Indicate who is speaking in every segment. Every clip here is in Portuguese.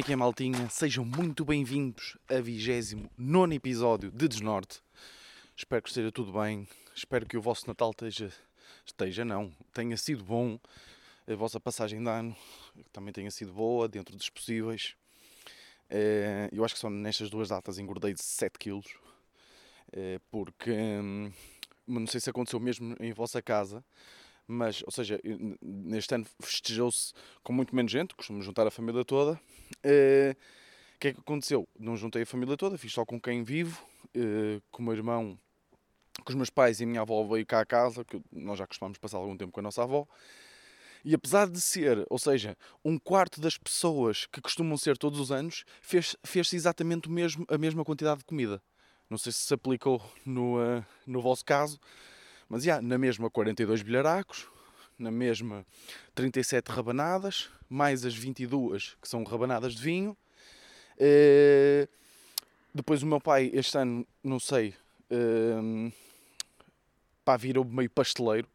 Speaker 1: É que é, maltinha? Sejam muito bem-vindos a 29 episódio de Desnorte. Espero que esteja tudo bem. Espero que o vosso Natal esteja. Esteja, não. Tenha sido bom. A vossa passagem de ano também tenha sido boa, dentro dos possíveis. Eh, Eu acho que só nestas duas datas engordei de 7 quilos. Eh, Porque. hum, Não sei se aconteceu mesmo em vossa casa. Mas, ou seja, neste ano festejou-se com muito menos gente, costumo juntar a família toda. Eh, O que é que aconteceu? Não juntei a família toda, fiz só com quem vivo, eh, com o meu irmão, com os meus pais e a minha avó veio cá a casa, que nós já costumamos passar algum tempo com a nossa avó. E apesar de ser, ou seja, um quarto das pessoas que costumam ser todos os anos, fez- fez-se exatamente o mesmo, a mesma quantidade de comida. Não sei se se aplicou no, eh, no vosso caso, mas já, na mesma 42 bilharacos, na mesma 37 rabanadas, mais as 22 que são rabanadas de vinho. Eh, depois o meu pai, este ano, não sei, eh, pá, virou meio pasteleiro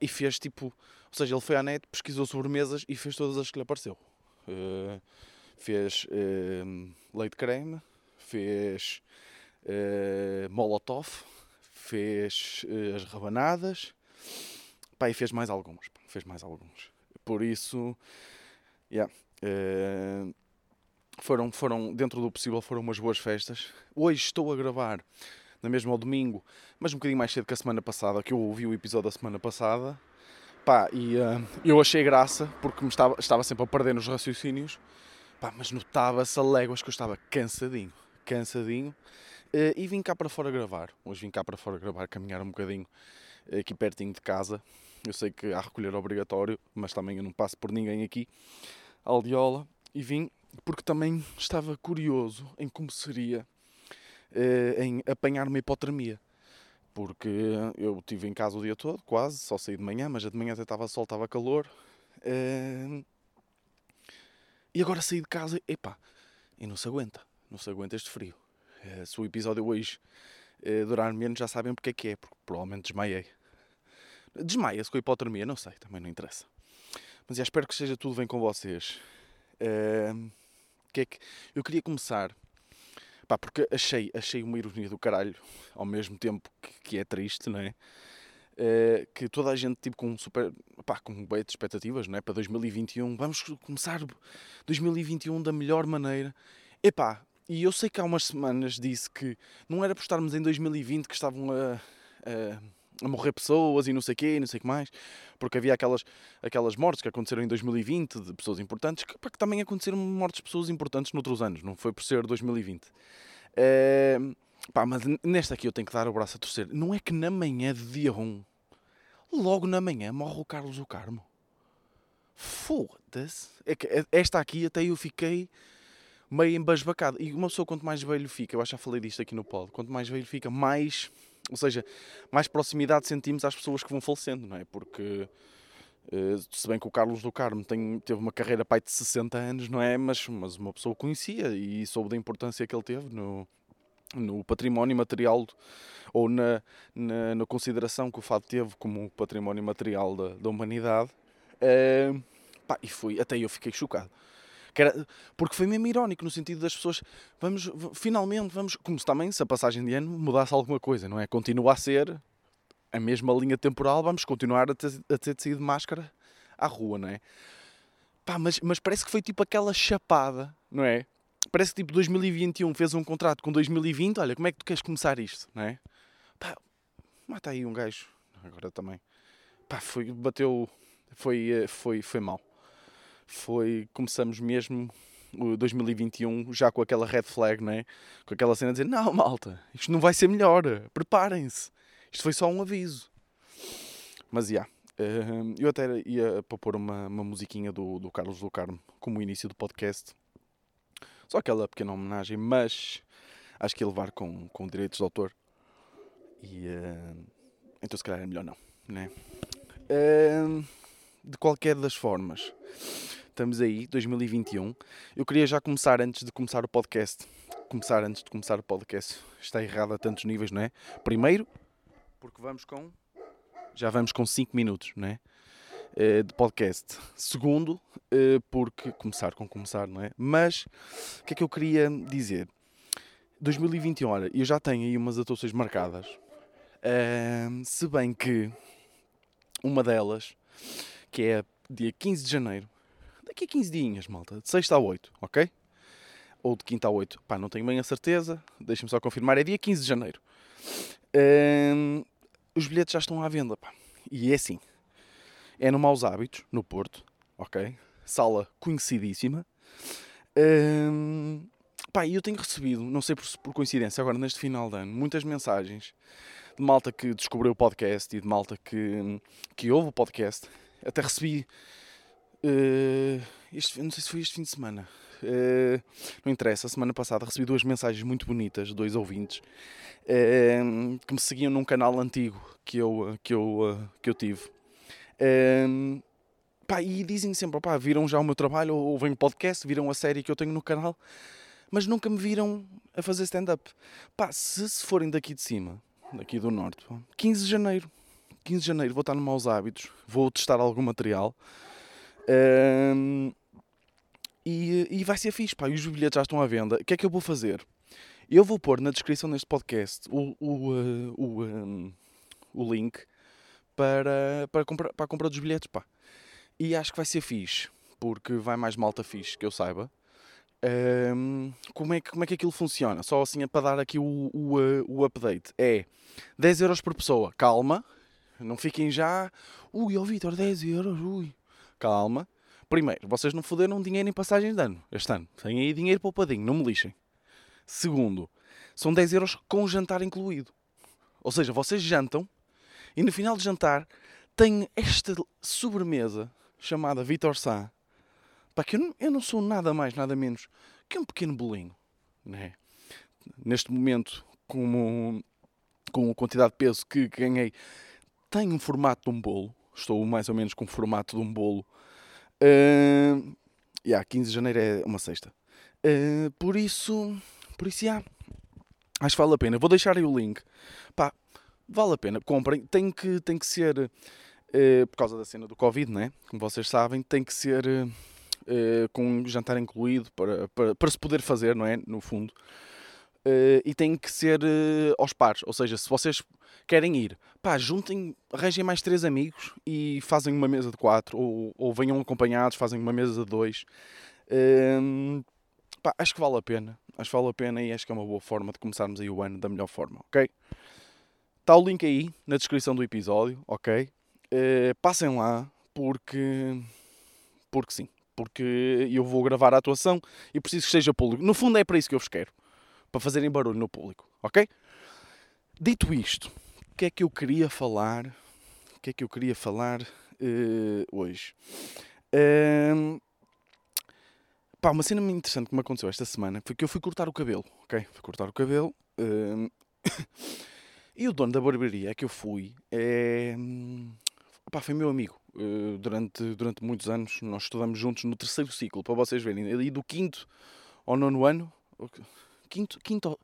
Speaker 1: e fez tipo, ou seja, ele foi à net, pesquisou sobremesas e fez todas as que lhe apareceu. Eh, fez eh, leite creme, fez molotov, fez eh, as rabanadas, pá, e fez mais alguns, pá, fez mais alguns. Por isso, yeah, eh, foram, foram, dentro do possível, foram umas boas festas. Hoje estou a gravar, na mesma ao domingo, mas um bocadinho mais cedo que a semana passada, que eu ouvi o episódio da semana passada. Pá, e eh, eu achei graça, porque me estava, estava sempre a perder nos raciocínios, pá, mas notava-se a léguas que eu estava cansadinho, cansadinho, eh, e vim cá para fora gravar. Hoje vim cá para fora gravar, caminhar um bocadinho eh, aqui pertinho de casa. Eu sei que há recolher obrigatório, mas também eu não passo por ninguém aqui, aldeola, e vim porque também estava curioso em como seria eh, em apanhar uma hipotermia. Porque eu estive em casa o dia todo, quase, só saí de manhã, mas de manhã até estava sol, estava calor. Eh, e agora saí de casa, epá, e não se aguenta, não se aguenta este frio. Eh, se o episódio hoje eh, durar menos, já sabem porque é que é, porque provavelmente desmaiei. Desmaia-se com a hipotermia, não sei, também não interessa. Mas já espero que esteja tudo bem com vocês. Eh, que é que eu queria começar Pá, porque achei, achei uma ironia do caralho, ao mesmo tempo que, que é triste, não é? Eh, que toda a gente, tipo, com super. pá, com bem de expectativas, não é? Para 2021, vamos começar 2021 da melhor maneira. Epá, e eu sei que há umas semanas disse que não era por estarmos em 2020 que estavam a, a, a morrer pessoas e não sei o quê, não sei o que mais, porque havia aquelas, aquelas mortes que aconteceram em 2020 de pessoas importantes, que, que também aconteceram mortes de pessoas importantes noutros anos, não foi por ser 2020. Eh, pá, mas nesta aqui eu tenho que dar o braço a torcer. Não é que na manhã de dia 1, logo na manhã, morre o Carlos do Carmo. Foda-se. É eh, esta aqui até eu fiquei meio embasbacado. E uma pessoa, quanto mais velho fica, eu acho que já falei disto aqui no pod, quanto mais velho fica, mais. Ou seja, mais proximidade sentimos às pessoas que vão falecendo, não é? Porque. eh, se bem que o Carlos do Carmo tem, teve uma carreira pai de 60 anos, não é? Mas, mas uma pessoa conhecia e soube da importância que ele teve no, no património material ou na, na, na consideração que o fado teve como património material da, da humanidade. Eh, pá, e fui, até eu fiquei chocado. Era- porque foi mesmo irónico no sentido das pessoas, vamos, finalmente, vamos, como se também se a passagem de ano mudasse alguma coisa, não é? Continua a ser a mesma linha temporal, vamos continuar a ter, a ter de sair de máscara à rua, não é? Pá, mas, mas parece que foi tipo aquela chapada, não é? Parece que tipo 2021 fez um contrato com 2020, olha, como é que tu queres começar isto, não é? Pá, mata aí um gajo, agora também. Pá, foi, bateu, foi, eh, foi, foi mal. Foi, começamos mesmo o 2021 já com aquela red flag, não é? Com aquela cena de dizer, não malta, isto não vai ser melhor, preparem-se. Isto foi só um aviso. Mas, já. eu até ia para pôr uma, uma musiquinha do, do Carlos do Carmo como início do podcast. Só aquela pequena homenagem, mas acho que ia levar com, com direitos de autor. E eh, então se calhar é melhor não, né? Eh, de qualquer das formas, estamos aí, 2021. Eu queria já começar antes de começar o podcast. Começar antes de começar o podcast. Está errado a tantos níveis, não é? Primeiro, porque vamos com. Já vamos com 5 minutos, não é? uh, de podcast. Segundo, uh, porque começar com começar, não é? Mas o que é que eu queria dizer? 2021, olha, eu já tenho aí umas atuações marcadas. Uh, se bem que uma delas, que é dia 15 de janeiro, daqui a 15 dias, malta, de 6 a 8, ok? Ou de quinta a 8, pá, não tenho bem a certeza, deixem-me só confirmar, é dia 15 de janeiro. Uh, os bilhetes já estão à venda, pá. E é assim, é no Maus Hábitos, no Porto, ok? Sala conhecidíssima. Um, pá, eu tenho recebido, não sei por, por, coincidência, agora neste final de ano, muitas mensagens de malta que descobriu o podcast e de malta que, que ouve o podcast. Até recebi, uh, este, não sei se foi este fim de semana, uh, não interessa, a semana passada recebi duas mensagens muito bonitas, dois ouvintes, uh, que me seguiam num canal antigo que eu, que eu, que eu tive. Pá, e dizem sempre, pá, viram já o meu trabalho, ou vem o podcast, viram a série que eu tenho no canal, mas nunca me viram a fazer stand-up. Se, se forem daqui de cima, daqui do norte, pá, 15 de janeiro, 15 de janeiro vou estar no Maus Hábitos, vou testar algum material. Um, e, e vai ser fixe, pá, e os bilhetes já estão à venda. O que é que eu vou fazer? Eu vou pôr na descrição deste podcast o, o, uh, o, um, o link para, para, comprar, para a compra dos bilhetes, pá. E acho que vai ser fixe, porque vai mais malta fixe, que eu saiba. Um, como, é que, como é que aquilo funciona? Só assim é para dar aqui o, o, o update. É 10 euros por pessoa, calma, não fiquem já. Ui, ó Vitor, 10 euros, ui. Calma. Primeiro, vocês não foderam dinheiro em passagens de ano este ano. Têm aí dinheiro poupadinho, não me lixem. Segundo, são 10 euros com jantar incluído. Ou seja, vocês jantam e no final de jantar tem esta sobremesa chamada Vitor Sá. Pá, que eu não, eu não sou nada mais, nada menos que um pequeno bolinho. Né? Neste momento, com, com a quantidade de peso que ganhei, tem um formato de um bolo. Estou mais ou menos com o formato de um bolo. Uh, yeah, 15 de janeiro é uma sexta. Uh, por isso, por isso, yeah, acho que vale a pena. Vou deixar aí o link. Pá, vale a pena, comprem. Tem que, tem que ser, uh, por causa da cena do Covid, né? como vocês sabem, tem que ser uh, com jantar incluído para, para, para, se poder fazer, não é? No fundo. Uh, e tem que ser aos pares, ou seja, se vocês querem ir, pá, juntem, arranjem mais três amigos e fazem uma mesa de quatro, ou, ou venham acompanhados, fazem uma mesa de dois. Ehm, pá, acho que vale a pena. Acho que vale a pena e acho que é uma boa forma de começarmos aí o ano da melhor forma, ok? Está o link aí na descrição do episódio, ok? Uh, passem lá porque. Porque sim. Porque eu vou gravar a atuação e preciso que esteja público. No fundo é para isso que eu vos quero. Para fazerem barulho no público, ok? Dito isto, o que é que eu queria falar? O que é que eu queria falar uh, hoje? Uh, pá, uma cena muito interessante que me aconteceu esta semana foi que eu fui cortar o cabelo, ok? Fui cortar o cabelo. Uh, E o dono da barbearia que eu fui é. Opa, foi meu amigo. Uh, durante, durante muitos anos nós estudamos juntos no terceiro ciclo, para vocês verem. Ali do quinto ao nono ano. Quinto, quinto,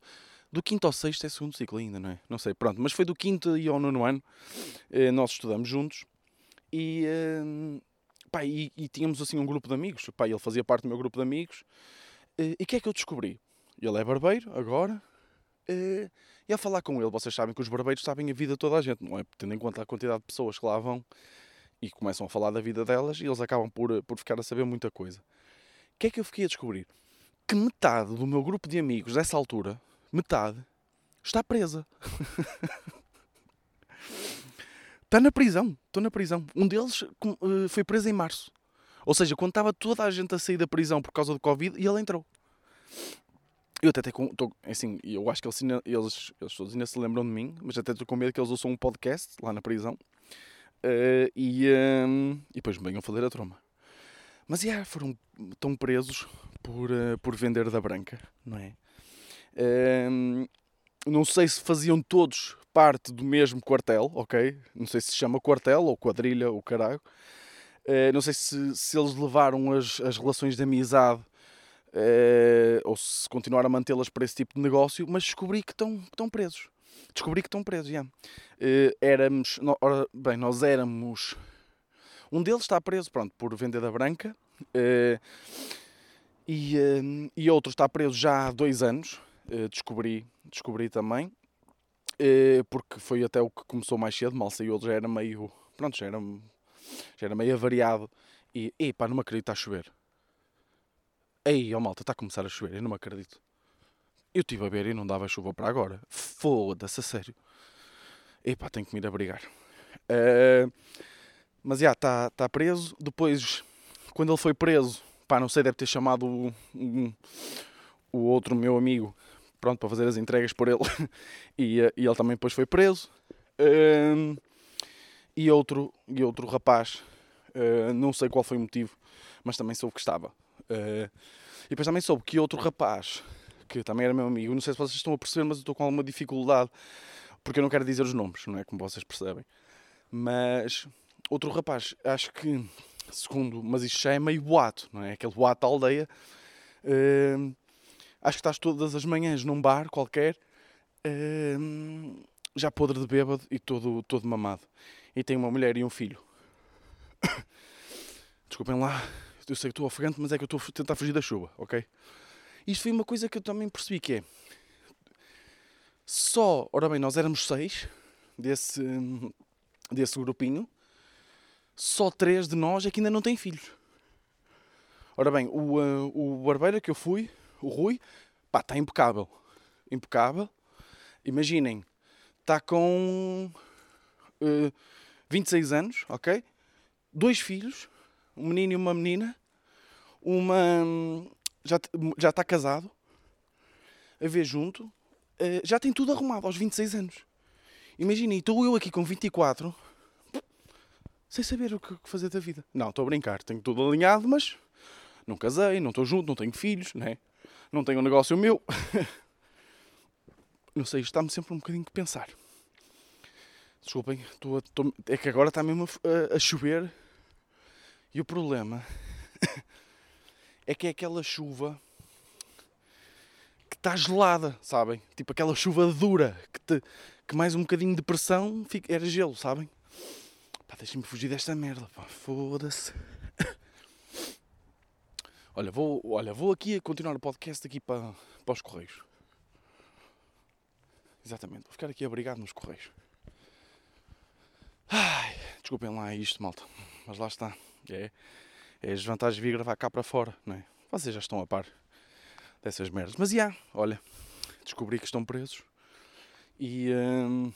Speaker 1: do quinto ao sexto é segundo ciclo ainda, não é? Não sei, pronto. Mas foi do quinto e ao nono ano. Uh, nós estudamos juntos. E, uh, pá, e, e, tínhamos assim um grupo de amigos. Pá, ele fazia parte do meu grupo de amigos. e o que é que eu descobri? Ele é barbeiro agora. E a falar com ele, vocês sabem que os barbeiros sabem a vida de toda a gente, não é? Tendo em conta a quantidade de pessoas que lá vão e começam a falar da vida delas e eles acabam por, por ficar a saber muita coisa. O que é que eu fiquei a descobrir? Que metade do meu grupo de amigos dessa altura, metade, está presa. está na prisão. Estou na prisão. Um deles uh, foi preso em março. Ou seja, quando estava toda a gente a sair da prisão por causa do Covid, e ele entrou. Eu até estou, assim, eu acho que eles, eles, todos ainda se lembram de mim, mas até estou com medo que eles ouçam um podcast lá na prisão uh, e, um, e depois me venham fazer a troma. Mas, yeah, foram tão presos por, uh, por vender da branca, não é? Uh, não sei se faziam todos parte do mesmo quartel, ok? Não sei se se chama quartel ou quadrilha ou caralho. Uh, não sei se, se eles levaram as, as relações de amizade uh, ou se continuar a mantê-las para esse tipo de negócio, mas descobri que estão, estão presos. Descobri que estão presos, yeah. uh, éramos, no, ora, bem, nós éramos Um deles está preso, pronto, por vendeda branca. Uh, e, uh, e outro está preso já há dois anos. Uh, descobri, descobri também. porque foi até o que começou mais cedo. Mal saiu, já era meio. Pronto, já era, já era meio avariado. E, epá, não me acredito, está a chover. Ei, ó oh, malta, está a começar a chover, eu não me acredito. Eu estive a ver e não dava chuva para agora. Foda-se, a sério. Epá, tenho que me ir abrigar. Uh, mas já, está tá preso. Depois, quando ele foi preso, pá, não sei, deve ter chamado o, um, o outro meu amigo, pronto, para fazer as entregas por ele. e, e ele também depois foi preso. Uh, e, outro, e outro rapaz, uh, não sei qual foi o motivo, mas também soube que estava. Uh, e depois também soube que outro rapaz, que também era meu amigo, não sei se vocês estão a perceber, mas eu estou com alguma dificuldade, porque eu não quero dizer os nomes, não é? Como vocês percebem. Mas outro rapaz, acho que, segundo, mas isto já é meio boato, não é? Aquele boato da aldeia. Uh, acho que estás todas as manhãs num bar qualquer, uh, já podre de bêbado e todo, todo mamado. E tem uma mulher e um filho. Desculpem lá, eu sei que estou ofegante, mas é que eu estou a tentar fugir da chuva, ok? Isto foi uma coisa que eu também percebi que é. Só, ora bem, nós éramos seis desse, desse grupinho, só três de nós é que ainda não têm filhos. Ora bem, o, uh, o barbeiro que eu fui, o Rui, pá, está impecável. Impecável. Imaginem, está com uh, 26 anos, ok? Dois filhos, um menino e uma menina, uma já, já está casado, a ver junto, eh, já tem tudo arrumado aos 26 anos. Imagina, estou eu aqui com 24, sem saber o que fazer da vida. Não, estou a brincar, tenho tudo alinhado, mas não casei, não estou junto, não tenho filhos, né? não tenho um negócio meu. não sei, isto está-me sempre um bocadinho de pensar. Desculpem, é que agora está mesmo a, a chover e o problema é que é aquela chuva que está gelada, sabem? Tipo aquela chuva dura que, te, que mais um bocadinho de pressão fica, era gelo, sabem? Pá, deixem-me fugir desta merda, pá, foda-se. Olha, vou, olha, vou aqui continuar o podcast aqui para, para os Correios. Exatamente, vou ficar aqui abrigado nos Correios. Ai, desculpem lá isto, malta, mas lá está. É, é as vantagens de vir gravar cá para fora, não é? Vocês já estão a par dessas merdas. Mas, já, yeah, olha, descobri que estão presos e, hum,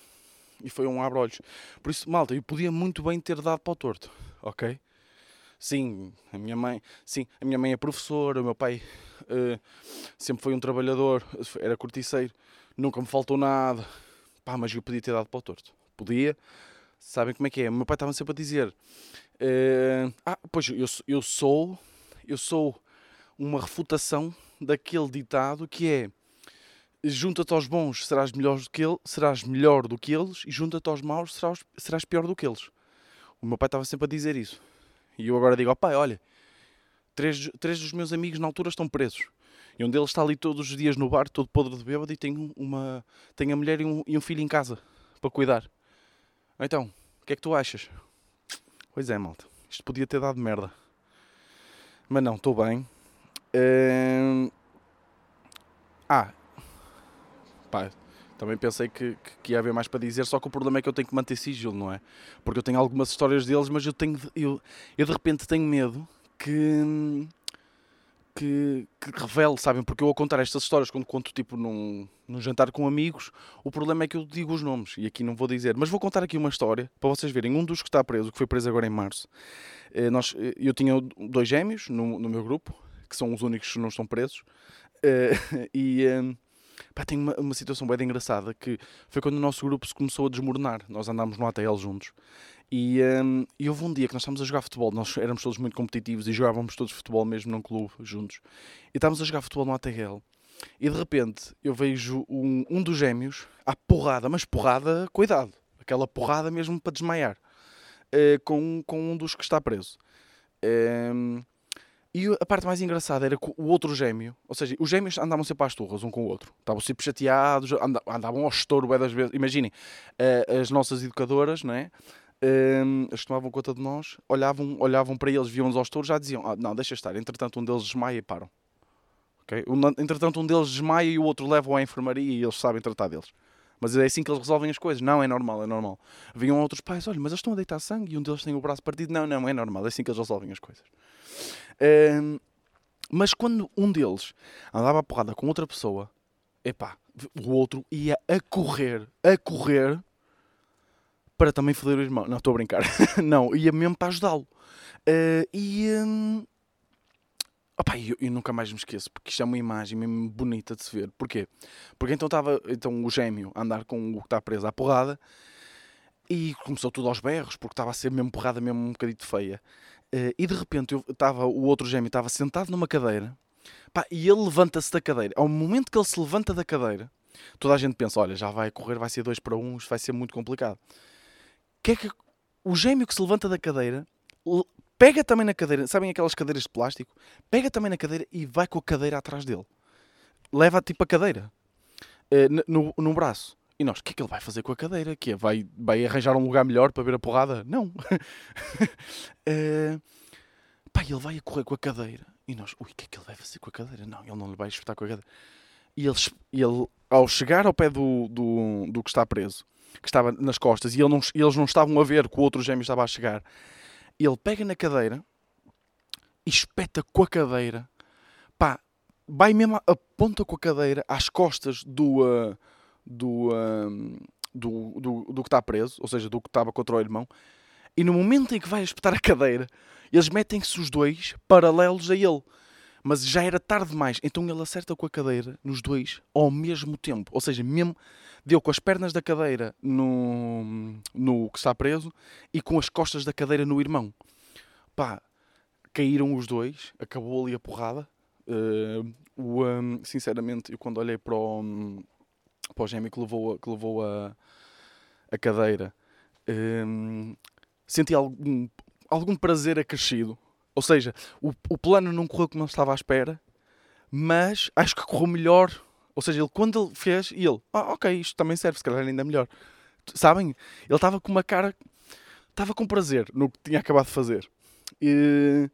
Speaker 1: e foi um abre-olhos. Por isso, malta, eu podia muito bem ter dado para o torto, ok? Sim, a minha mãe, sim, a minha mãe é professora, o meu pai uh, sempre foi um trabalhador, era corticeiro, nunca me faltou nada. Pá, mas eu podia ter dado para o torto. Podia. Sabem como é que é? O meu pai estava sempre a dizer: Uh, ah, pois eu, eu sou eu sou uma refutação daquele ditado que é junta-te aos bons serás melhor do que ele, serás melhor do que eles e junta-te aos maus serás, serás pior do que eles. O meu pai estava sempre a dizer isso. E eu agora digo ao pai, olha, três, três dos meus amigos na altura estão presos. E um deles está ali todos os dias no bar, todo podre de bêbado, e tem, uma, tem a mulher e um, e um filho em casa para cuidar. Então, o que é que tu achas? Pois é, malta. Isto podia ter dado merda. Mas não, estou bem. Uh... Ah. Pá, também pensei que, que, que, ia haver mais para dizer, só que o problema é que eu tenho que manter sigilo, não é? Porque eu tenho algumas histórias deles, mas eu tenho. Eu, eu de repente tenho medo que que, que revele, sabem? Porque eu a contar estas histórias quando conto tipo num, num jantar com amigos, o problema é que eu digo os nomes e aqui não vou dizer, mas vou contar aqui uma história para vocês verem. Um dos que está preso, que foi preso agora em março, eh, nós, eh, eu tinha dois gêmeos no, no meu grupo, que são os únicos que não estão presos, eh, e pá, tem uma, uma situação bem engraçada que foi quando o nosso grupo se começou a desmoronar. Nós andámos no ATL juntos e, um, e houve um dia que nós estávamos a jogar futebol, nós éramos todos muito competitivos e jogávamos todos futebol mesmo num clube juntos. E estávamos a jogar futebol no ATL. E de repente eu vejo um, um dos gêmeos à porrada, mas porrada, cuidado, aquela porrada mesmo para desmaiar, uh, com, com um dos que está preso. Um, e a parte mais engraçada era que o outro gêmeo, ou seja, os gêmeos andavam sempre às turras um com o outro, estavam sempre chateados, andavam ao estouro das vezes. Imaginem, uh, as nossas educadoras, não é? um, eles tomavam conta de nós, olhavam, olhavam para eles, viam-nos aos touros, já diziam: ah, Não, deixa estar. Entretanto, um deles desmaia e param. Okay? Entretanto, um deles desmaia e o outro leva-o à enfermaria e eles sabem tratar deles. Mas é assim que eles resolvem as coisas. Não, é normal, é normal. Vinham outros pais, olha, mas eles estão a deitar sangue e um deles tem o braço partido. Não, não, é normal, é assim que eles resolvem as coisas. Um, mas quando um deles andava a porrada com outra pessoa, epá, o outro ia a correr, a correr para também foder o irmão. Não, estou a brincar. não, ia mesmo para ajudá-lo. Uh, e. Um, opa, eu, eu, nunca mais me esqueço, porque isto é uma imagem mesmo bonita de se ver. Porquê? Porque então estava então, o gêmeo a andar com o que está preso à porrada e começou tudo aos berros, porque estava a ser mesmo porrada, mesmo um bocadito feia. Uh, e de repente eu estava, o outro gêmeo estava sentado numa cadeira pá, e ele levanta-se da cadeira. Ao momento que ele se levanta da cadeira, toda a gente pensa: olha, já vai correr, vai ser 2 para 1, um, vai ser muito complicado que é que o gêmeo que se levanta da cadeira pega também na cadeira, sabem aquelas cadeiras de plástico? Pega também na cadeira e vai com a cadeira atrás dele. Leva tipo a cadeira uh, no, no braço. E nós, o que é que ele vai fazer com a cadeira? Que é, vai, vai arranjar um lugar melhor para ver a porrada? Não. uh, pá, ele vai a correr com a cadeira. E nós, ui, o que é que ele vai fazer com a cadeira? Não, ele não lhe vai espetar com a cadeira. E ele, ele ao chegar ao pé do, do, do que está preso, que estava nas costas, e ele não, eles não estavam a ver que o outro gêmeo estava a chegar. Ele pega na cadeira e espeta com a cadeira, pá, vai mesmo, aponta com a cadeira às costas do, uh, do, uh, do, do, do, que está preso, ou seja, do que estava contra o irmão, e no momento em que vai espetar a cadeira, eles metem-se os dois paralelos a ele. Mas já era tarde demais, então ele acerta com a cadeira nos dois ao mesmo tempo. Ou seja, mesmo deu com as pernas da cadeira no, no que está preso e com as costas da cadeira no irmão. Pá, caíram os dois, acabou ali a porrada. Uh, o, um, sinceramente, eu quando olhei para o, para o gêmeo que levou, que levou a, a cadeira, um, senti algum, algum prazer acrescido. Ou seja, o, o plano não correu como estava à espera, mas acho que correu melhor ou seja, ele quando ele fez, e ele, ah, ok, isto também serve, se calhar ainda melhor. Sabem? Ele estava com uma cara, estava com prazer no que tinha acabado de fazer. E,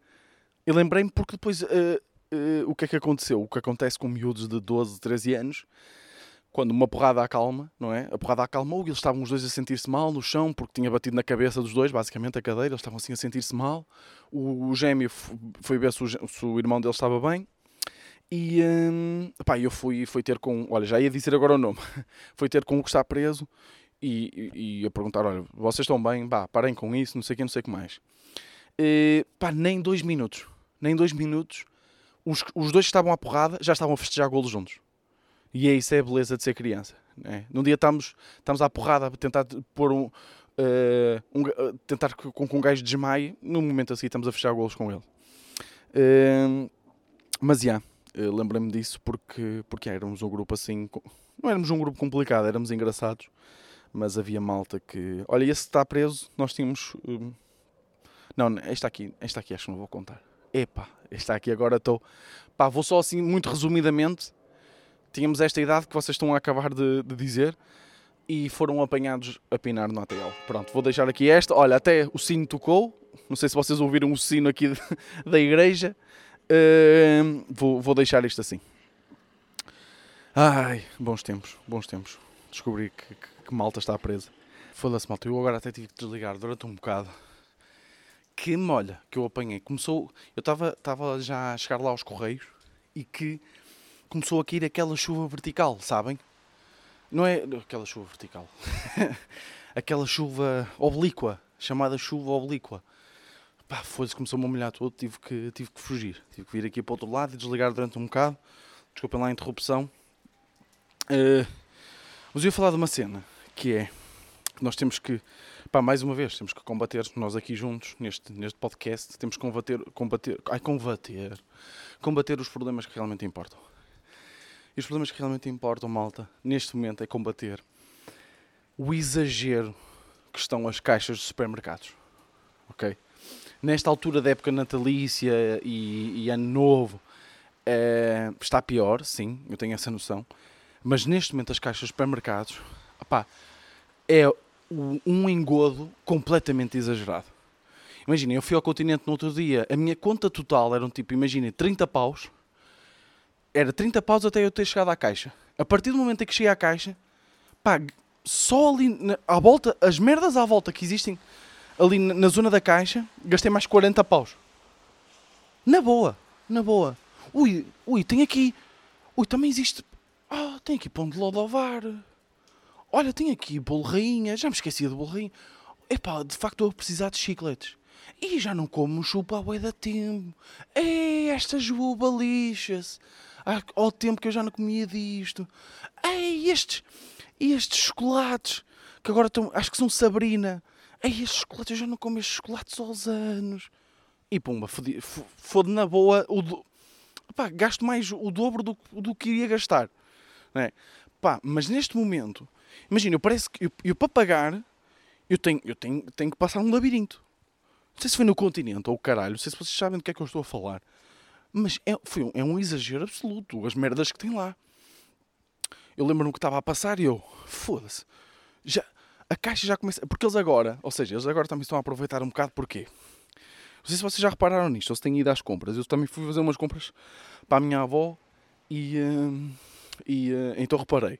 Speaker 1: e lembrei-me porque depois, uh, uh, o que é que aconteceu? O que acontece com miúdos de 12, 13 anos, quando uma porrada acalma, não é? A porrada acalmou e eles estavam os dois a sentir-se mal no chão, porque tinha batido na cabeça dos dois, basicamente a cadeira, eles estavam assim a sentir-se mal. O, o gêmeo foi ver se o, se o irmão dele estava bem e hum, pá, eu fui, fui ter com. Olha, já ia dizer agora o nome. fui ter com o que está preso e, e, e a perguntar: olha, vocês estão bem? Pá, parem com isso, não sei o que, não sei o que mais. E, pá, nem dois minutos. Nem dois minutos. Os, os dois que estavam à porrada já estavam a festejar golos juntos. E é isso é a beleza de ser criança. Né? Num dia estamos, estamos à porrada a tentar pôr um. Uh, um uh, tentar com que um gajo desmaie. No momento assim estamos a fechar golos com ele. Uh, mas já. Yeah, eh, lembrei-me disso porque, porque éramos um grupo assim. Não éramos um grupo complicado, éramos engraçados, mas havia malta que. Olha, esse está preso, nós tínhamos. Um... Não, esta aqui, esta aqui acho que não vou contar. Epá, esta aqui agora estou. Pá, vou só assim, muito resumidamente. Tínhamos esta idade que vocês estão a acabar de, de dizer e foram apanhados a pinar no ATL. Pronto, vou deixar aqui esta. Olha, até o sino tocou. Não sei se vocês ouviram o sino aqui da igreja. Uh, vou, vou deixar isto assim. Ai, bons tempos, bons tempos. Descobri que, que, que malta está presa. Foda-se, malta. Eu agora até tive que desligar durante um bocado. Que molha que eu apanhei. Começou. Eu estava já a chegar lá aos Correios e que começou a cair aquela chuva vertical, sabem? Não é aquela chuva vertical. aquela chuva oblíqua, chamada chuva oblíqua pá, foi-se, começou-me a molhar todo, tive que, tive que fugir. Tive que vir aqui para o outro lado e desligar durante um bocado. Desculpem lá a interrupção. Uh, mas eu ia falar de uma cena, que é que nós temos que, pá, mais uma vez, temos que combater, nós aqui juntos, neste, neste podcast, temos que combater, combater, ai, combater, combater os problemas que realmente importam. E os problemas que realmente importam, malta, neste momento é combater o exagero que estão as caixas de supermercados. Ok? nesta altura da época natalícia e, e ano novo, uh, está pior, sim, eu tenho essa noção. Mas neste momento as caixas de supermercados, opá, é, um engodo completamente exagerado. Imaginem, eu fui ao continente no outro dia, a minha conta total eram tipo, imaginem, 30 paus. Era 30 paus até eu ter chegado à caixa. A partir do momento em que cheguei à caixa, pá, só ali na, à volta, as merdas à volta que existem ali na, na zona da caixa, gastei mais 40 paus. Na boa, na boa. Ui, ui, tem aqui. Ui, também existe. Ah, tem aqui pão de lodovar. Olha, tem aqui bolo rainha. Já me esquecia do bolo rainha. Epá, de facto eu precisar de chicletes. E já não como chupa a da tempo. Ei, esta juba lixa-se. Ah, ao tempo que eu já não comia disto. Ei, estes, estes chocolates, que agora estão, acho que são Sabrina. Ei, estes chocolates, eu já não como estes chocolates aos anos. E pumba, fode, fode na boa, o do, gasto mais o dobro do, do que iria gastar. É? Pá, mas neste momento, imagina, eu parece que eu, eu para pagar, eu tenho, eu tenho, tenho que passar um labirinto. Não sei se foi no continente ou o caralho, não sei se vocês sabem do que é que eu estou a falar. Mas é, foi um, é um exagero absoluto, as merdas que tem lá. Eu lembro-me que estava a passar e eu, foda-se, já, a caixa já começa. Porque eles agora, ou seja, eles agora também estão a aproveitar um bocado porquê? Não sei se vocês já repararam nisto, ou se têm ido às compras. Eu também fui fazer umas compras para a minha avó e, uh, e uh, então reparei.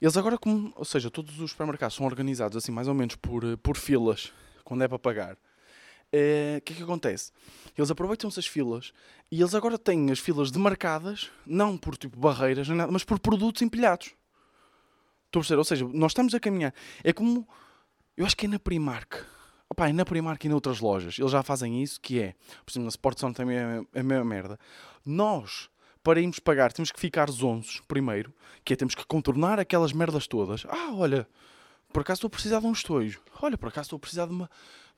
Speaker 1: Eles agora, como, ou seja, todos os supermercados são organizados assim mais ou menos por, por filas, quando é para pagar. Eh, o que é que acontece? Eles aproveitam-se as filas e eles agora têm as filas demarcadas, não por tipo barreiras, nada, mas por produtos empilhados. Estou a perceber? Ou seja, nós estamos a caminhar. É como. Eu acho que é na Primark. Opa, é na Primark e noutras lojas. Eles já fazem isso, que é. Por exemplo, na Sportzone também é a mesma merda. Nós, para irmos pagar, temos que ficar zonzos primeiro, que é temos que contornar aquelas merdas todas. Ah, olha, por acaso estou a precisar de um estojo. Olha, por acaso estou a precisar de uma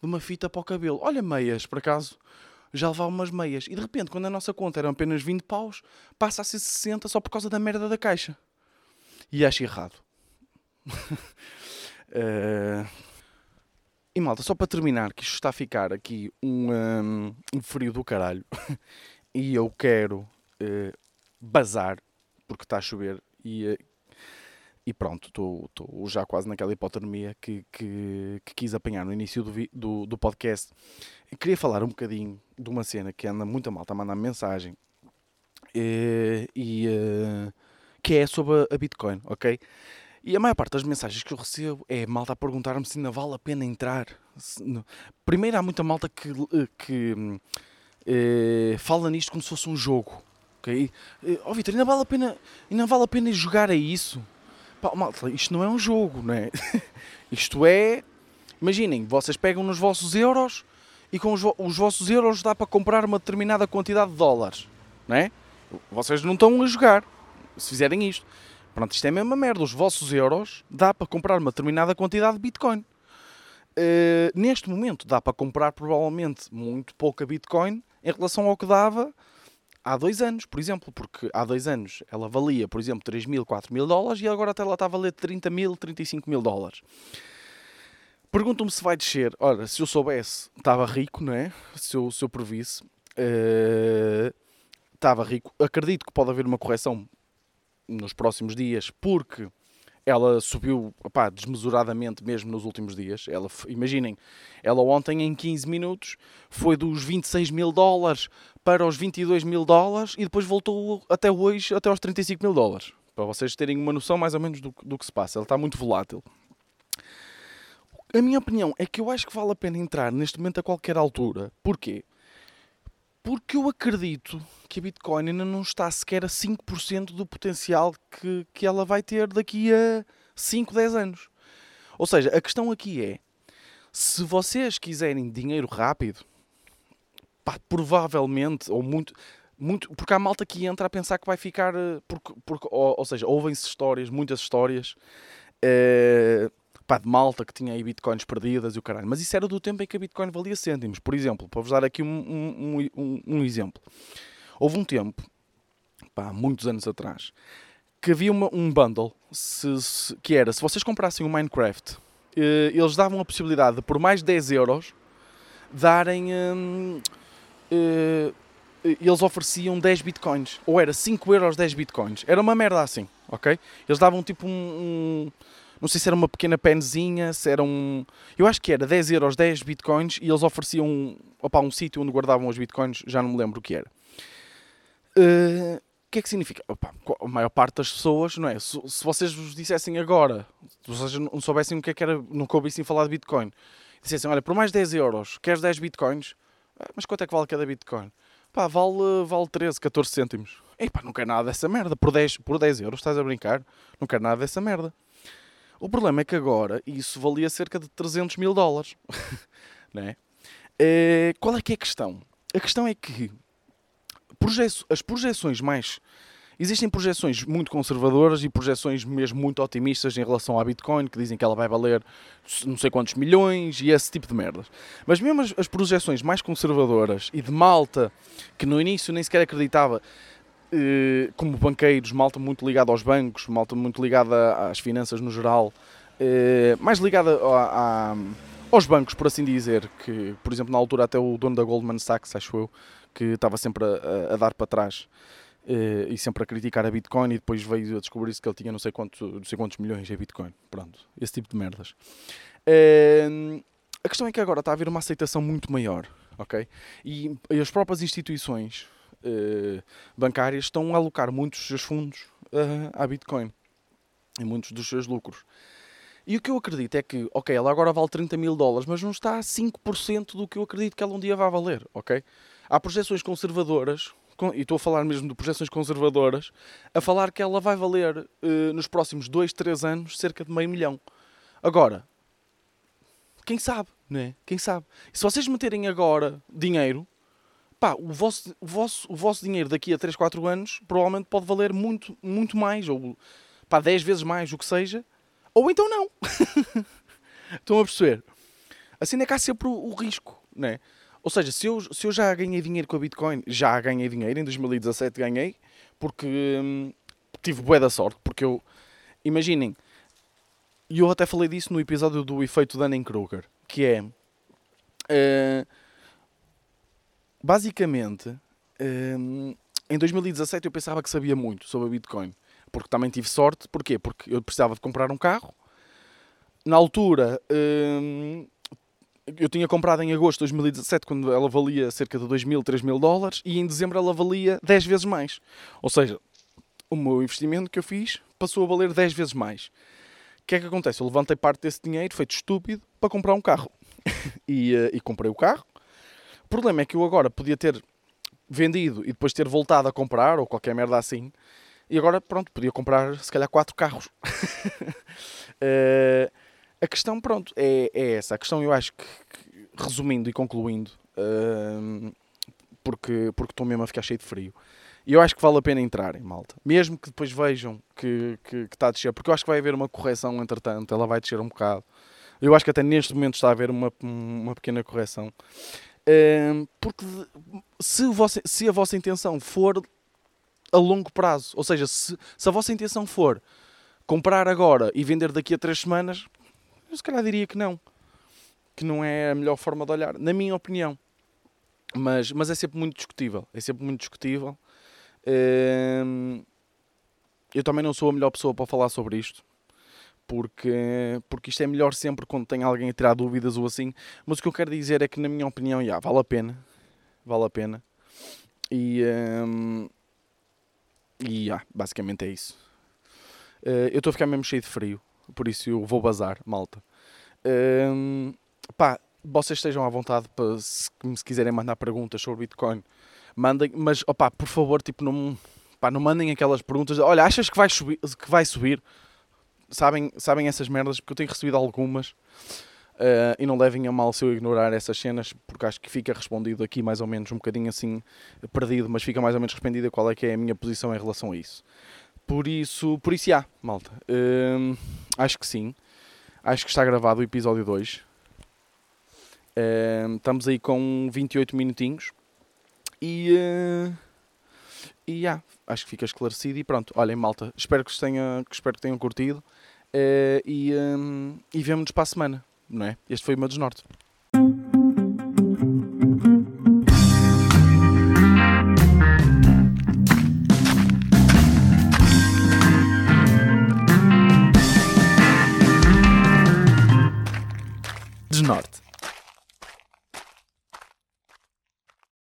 Speaker 1: de uma fita para o cabelo. Olha, meias, por acaso, já levava umas meias. E de repente, quando a nossa conta eram apenas 20 paus, passa a ser 60 só por causa da merda da caixa. E acho errado. uh... E malta, só para terminar, que isto está a ficar aqui um, um, um frio do caralho. e eu quero uh, bazar, porque está a chover. E uh, e pronto, estou já quase naquela hipotermia que, que, que, quis apanhar no início do, do, do podcast. Queria falar um bocadinho de uma cena que anda muito mal, está a mandar mensagem e, e uh, que é sobre a Bitcoin, ok? E a maior parte das mensagens que eu recebo é malta a perguntar-me se ainda vale a pena entrar. Primeiro, há muita malta que, eh, que fala nisto como se fosse um jogo, ok? Ó oh, Vitor, ainda vale a pena, ainda vale a pena jogar a isso? Pá, malta, isto não é um jogo, não é? isto é. Imaginem, vocês pegam nos vossos euros e com os, os, vossos euros dá para comprar uma determinada quantidade de dólares, não é? Vocês não estão a jogar se fizerem isto. Pronto, isto é a mesma merda. Os vossos euros dá para comprar uma determinada quantidade de Bitcoin. Uh, neste momento dá para comprar provavelmente muito pouca Bitcoin em relação ao que dava há dois anos, por exemplo, porque há dois anos ela valia, por exemplo, 3 mil, 4 mil dólares e agora até ela está a valer 30 mil, 35 mil dólares. Perguntam-me se vai descer. Ora, se eu soubesse, estava rico, não é? Se eu, se eu previsse, uh, estava rico. Acredito que pode haver uma correção nos próximos dias, porque ela subiu opá, desmesuradamente mesmo nos últimos dias. Ela, imaginem, ela ontem em 15 minutos foi dos 26 mil dólares para os 22 mil dólares e depois voltou até hoje até aos 35 mil dólares. Para vocês terem uma noção mais ou menos do, do que se passa. Ela está muito volátil. A minha opinião é que eu acho que vale a pena entrar neste momento a qualquer altura. Porquê? Porque eu acredito que a Bitcoin ainda não está sequer a 5% do potencial que, que ela vai ter daqui a 5, 10 anos. Ou seja, a questão aqui é: se vocês quiserem dinheiro rápido, pá, provavelmente, ou muito, muito. Porque há malta que entra a pensar que vai ficar. Eh, porque, porque, ou, ou seja, ouvem-se histórias, muitas histórias. Uh, pá, de malta que tinha aí bitcoins perdidas e o caralho. Mas isso era do tempo em que a bitcoin valia cêntimos. Por exemplo, para vos dar aqui um, um, um, um exemplo. Houve um tempo, pá, muitos anos atrás, que havia uma, um bundle se, se, que era, se vocês comprassem o um Minecraft, eh, eles davam a possibilidade de, por mais 10 euros, darem... Hum, eles ofereciam 10 bitcoins. Ou era 5 euros 10 bitcoins. Era uma merda assim, ok? Eles davam tipo um, um não sei se era uma pequena penzinha, se era um. Eu acho que era 10 euros, 10 bitcoins e eles ofereciam opa, um sítio onde guardavam os bitcoins, já não me lembro o que era. Uh, o que é que significa? Opa, a maior parte das pessoas, não é? Se, se, vocês vos dissessem agora, se vocês não soubessem o que é que era, nunca ouvissem falar de Bitcoin, dissessem, olha, por mais 10 euros, queres 10 Bitcoins? Ah, mas quanto é que vale cada Bitcoin? Pá, vale, vale 13, 14 cêntimos. Ei não quero nada dessa merda. Por 10, por 10 euros, estás a brincar? Não quero nada dessa merda. O problema é que agora isso valia cerca de 300 mil dólares. né? É, qual é que é a questão? A questão é que as projeções mais. Existem projeções muito conservadoras e projeções mesmo muito otimistas em relação à Bitcoin, que dizem que ela vai valer não sei quantos milhões e esse tipo de merdas. Mas mesmo as, as projeções mais conservadoras e de malta, que no início nem sequer acreditava, eh, como banqueiros, malta muito ligada aos bancos, malta muito ligada às finanças no geral, eh, mais ligada a, a, aos bancos, por assim dizer, que, por exemplo, na altura até o dono da Goldman Sachs, acho eu, que estava sempre a, a dar para trás e sempre a criticar a Bitcoin e depois veio a descobrir-se que ele tinha não sei, quanto, não sei quantos milhões em Bitcoin. Pronto, esse tipo de merdas. Uh, a questão é que agora está a haver uma aceitação muito maior, ok? E, as próprias instituições uh, bancárias estão a alocar muitos dos seus fundos à Bitcoin e muitos dos seus lucros. E o que eu acredito é que, ok, ela agora vale 30 mil dólares, mas não está a 5% do que eu acredito que ela um dia vai valer, ok? Há projeções conservadoras, e estou a falar mesmo de projeções conservadoras, a falar que ela vai valer uh, nos próximos 2, 3 anos cerca de meio milhão. Agora, quem sabe, né? Quem sabe? Se vocês meterem agora dinheiro, pá, o vosso, o vosso, o vosso dinheiro daqui a 3, 4 anos provavelmente pode valer muito, muito mais, ou pá, 10 vezes mais, o que seja, ou então não. Estão a perceber? Assim é que há sempre o, o risco, né? Ou seja, se eu, se eu já ganhei dinheiro com a Bitcoin, já ganhei dinheiro, em 2017 ganhei, porque hum, tive bué da sorte, porque eu, imaginem, e eu até falei disso no episódio do efeito Dunning-Kruger, que é, uh, basicamente, uh, em 2017 eu pensava que sabia muito sobre a Bitcoin, porque também tive sorte, porquê? Porque eu precisava de comprar um carro, na altura... Uh, eu tinha comprado em agosto de 2017, quando ela valia cerca de 2 mil, 3 mil dólares, e em dezembro ela valia 10 vezes mais. Ou seja, o meu investimento que eu fiz passou a valer 10 vezes mais. O que é que acontece? Eu levantei parte desse dinheiro, feito estúpido, para comprar um carro. e, uh, e comprei o carro. O problema é que eu agora podia ter vendido e depois ter voltado a comprar, ou qualquer merda assim, e agora, pronto, podia comprar se calhar quatro carros. uh, a questão, pronto, é, é essa. A questão, eu acho que, que resumindo e concluindo, uh, porque porque estou mesmo a ficar cheio de frio. E eu acho que vale a pena entrarem, malta. Mesmo que depois vejam que, que, que, está a descer, porque eu acho que vai haver uma correção entretanto, ela vai descer um bocado. Eu acho que até neste momento está a haver uma, uma pequena correção. Uh, porque se, vossa, se a vossa intenção for a longo prazo, ou seja, se, se a vossa intenção for comprar agora e vender daqui a três semanas, eu se calhar diria que não. Que não é a melhor forma de olhar, na minha opinião. Mas, mas é sempre muito discutível. É sempre muito discutível. Hum, eu também não sou a melhor pessoa para falar sobre isto. Porque, porque isto é melhor sempre quando tem alguém a tirar dúvidas ou assim. Mas o que eu quero dizer é que, na minha opinião, já, vale a pena. Vale a pena. E, um, e já, basicamente é isso. Uh, eu estou a ficar mesmo cheio de frio por isso eu vou bazar, malta. Um, pá, vocês estejam à vontade para, se, se, quiserem mandar perguntas sobre Bitcoin, mandem, mas opá, por favor, tipo, não, pá, não mandem aquelas perguntas. Olha, achas que vai subir? Que vai subir? Sabem, sabem essas merdas? Porque eu tenho recebido algumas. Uh, e não levem a mal se eu ignorar essas cenas, porque acho que fica respondido aqui mais ou menos um bocadinho assim perdido, mas fica mais ou menos respondido qual é que é a minha posição em relação a isso. Por isso, por isso, já, malta. Uh, acho que sim. Acho que está gravado o episódio 2. Uh, estamos aí com 28 minutinhos. E. Uh, e já, acho que fica esclarecido. E pronto, olhem, malta. Espero que, tenha, espero que tenham curtido. Uh, e, um, e vemo-nos para a semana, não é? Este foi o meu desnorte. Desnorte.